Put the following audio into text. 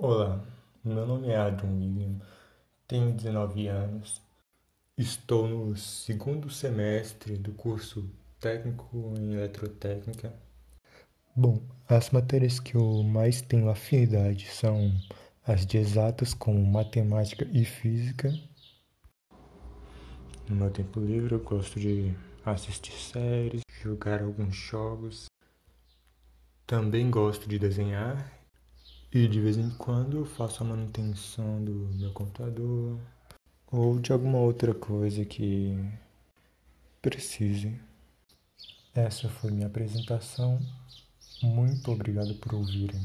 Olá, meu nome é Adrian William, tenho 19 anos, estou no segundo semestre do curso técnico em eletrotécnica. Bom, as matérias que eu mais tenho afinidade são as de exatas, como matemática e física. No meu tempo livre, eu gosto de assistir séries, jogar alguns jogos. Também gosto de desenhar e de vez em quando eu faço a manutenção do meu computador ou de alguma outra coisa que precise. Essa foi minha apresentação. Muito obrigado por ouvirem.